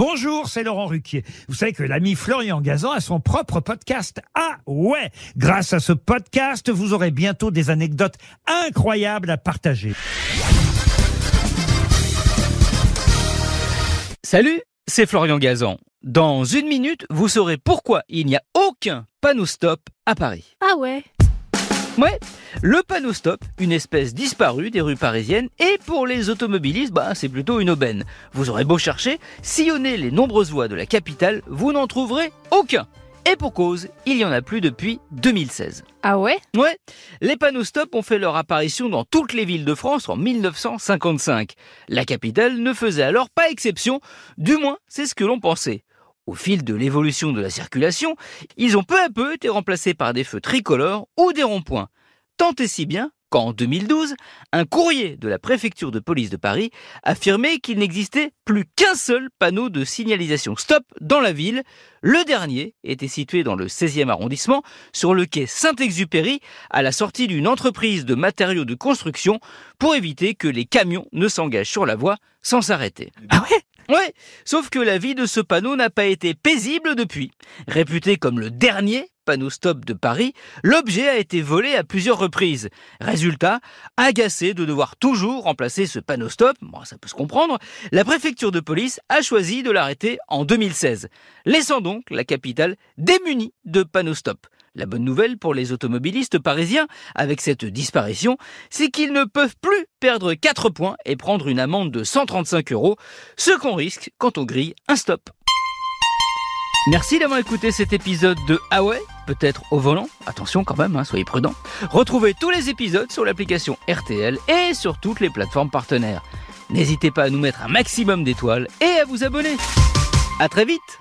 Bonjour, c'est Laurent Ruquier. Vous savez que l'ami Florian Gazan a son propre podcast. Ah ouais Grâce à ce podcast, vous aurez bientôt des anecdotes incroyables à partager. Salut, c'est Florian Gazan. Dans une minute, vous saurez pourquoi il n'y a aucun panneau stop à Paris. Ah ouais Ouais, le panneau stop, une espèce disparue des rues parisiennes, et pour les automobilistes, bah, c'est plutôt une aubaine. Vous aurez beau chercher, sillonner les nombreuses voies de la capitale, vous n'en trouverez aucun. Et pour cause, il y en a plus depuis 2016. Ah ouais? Ouais, les panneaux stop ont fait leur apparition dans toutes les villes de France en 1955. La capitale ne faisait alors pas exception, du moins c'est ce que l'on pensait. Au fil de l'évolution de la circulation, ils ont peu à peu été remplacés par des feux tricolores ou des ronds-points. Tant et si bien qu'en 2012, un courrier de la préfecture de police de Paris affirmait qu'il n'existait plus qu'un seul panneau de signalisation stop dans la ville. Le dernier était situé dans le 16e arrondissement, sur le quai Saint-Exupéry, à la sortie d'une entreprise de matériaux de construction, pour éviter que les camions ne s'engagent sur la voie sans s'arrêter. Ah ouais? Ouais, sauf que la vie de ce panneau n'a pas été paisible depuis. Réputé comme le dernier panneau stop de Paris, l'objet a été volé à plusieurs reprises. Résultat, agacé de devoir toujours remplacer ce panneau stop, bon, ça peut se comprendre, la préfecture de police a choisi de l'arrêter en 2016, laissant donc la capitale démunie de panneaux stop. La bonne nouvelle pour les automobilistes parisiens avec cette disparition, c'est qu'ils ne peuvent plus perdre 4 points et prendre une amende de 135 euros, ce qu'on risque quand on grille un stop. Merci d'avoir écouté cet épisode de Ah Peut-être au volant, attention quand même, hein, soyez prudents. Retrouvez tous les épisodes sur l'application RTL et sur toutes les plateformes partenaires. N'hésitez pas à nous mettre un maximum d'étoiles et à vous abonner. À très vite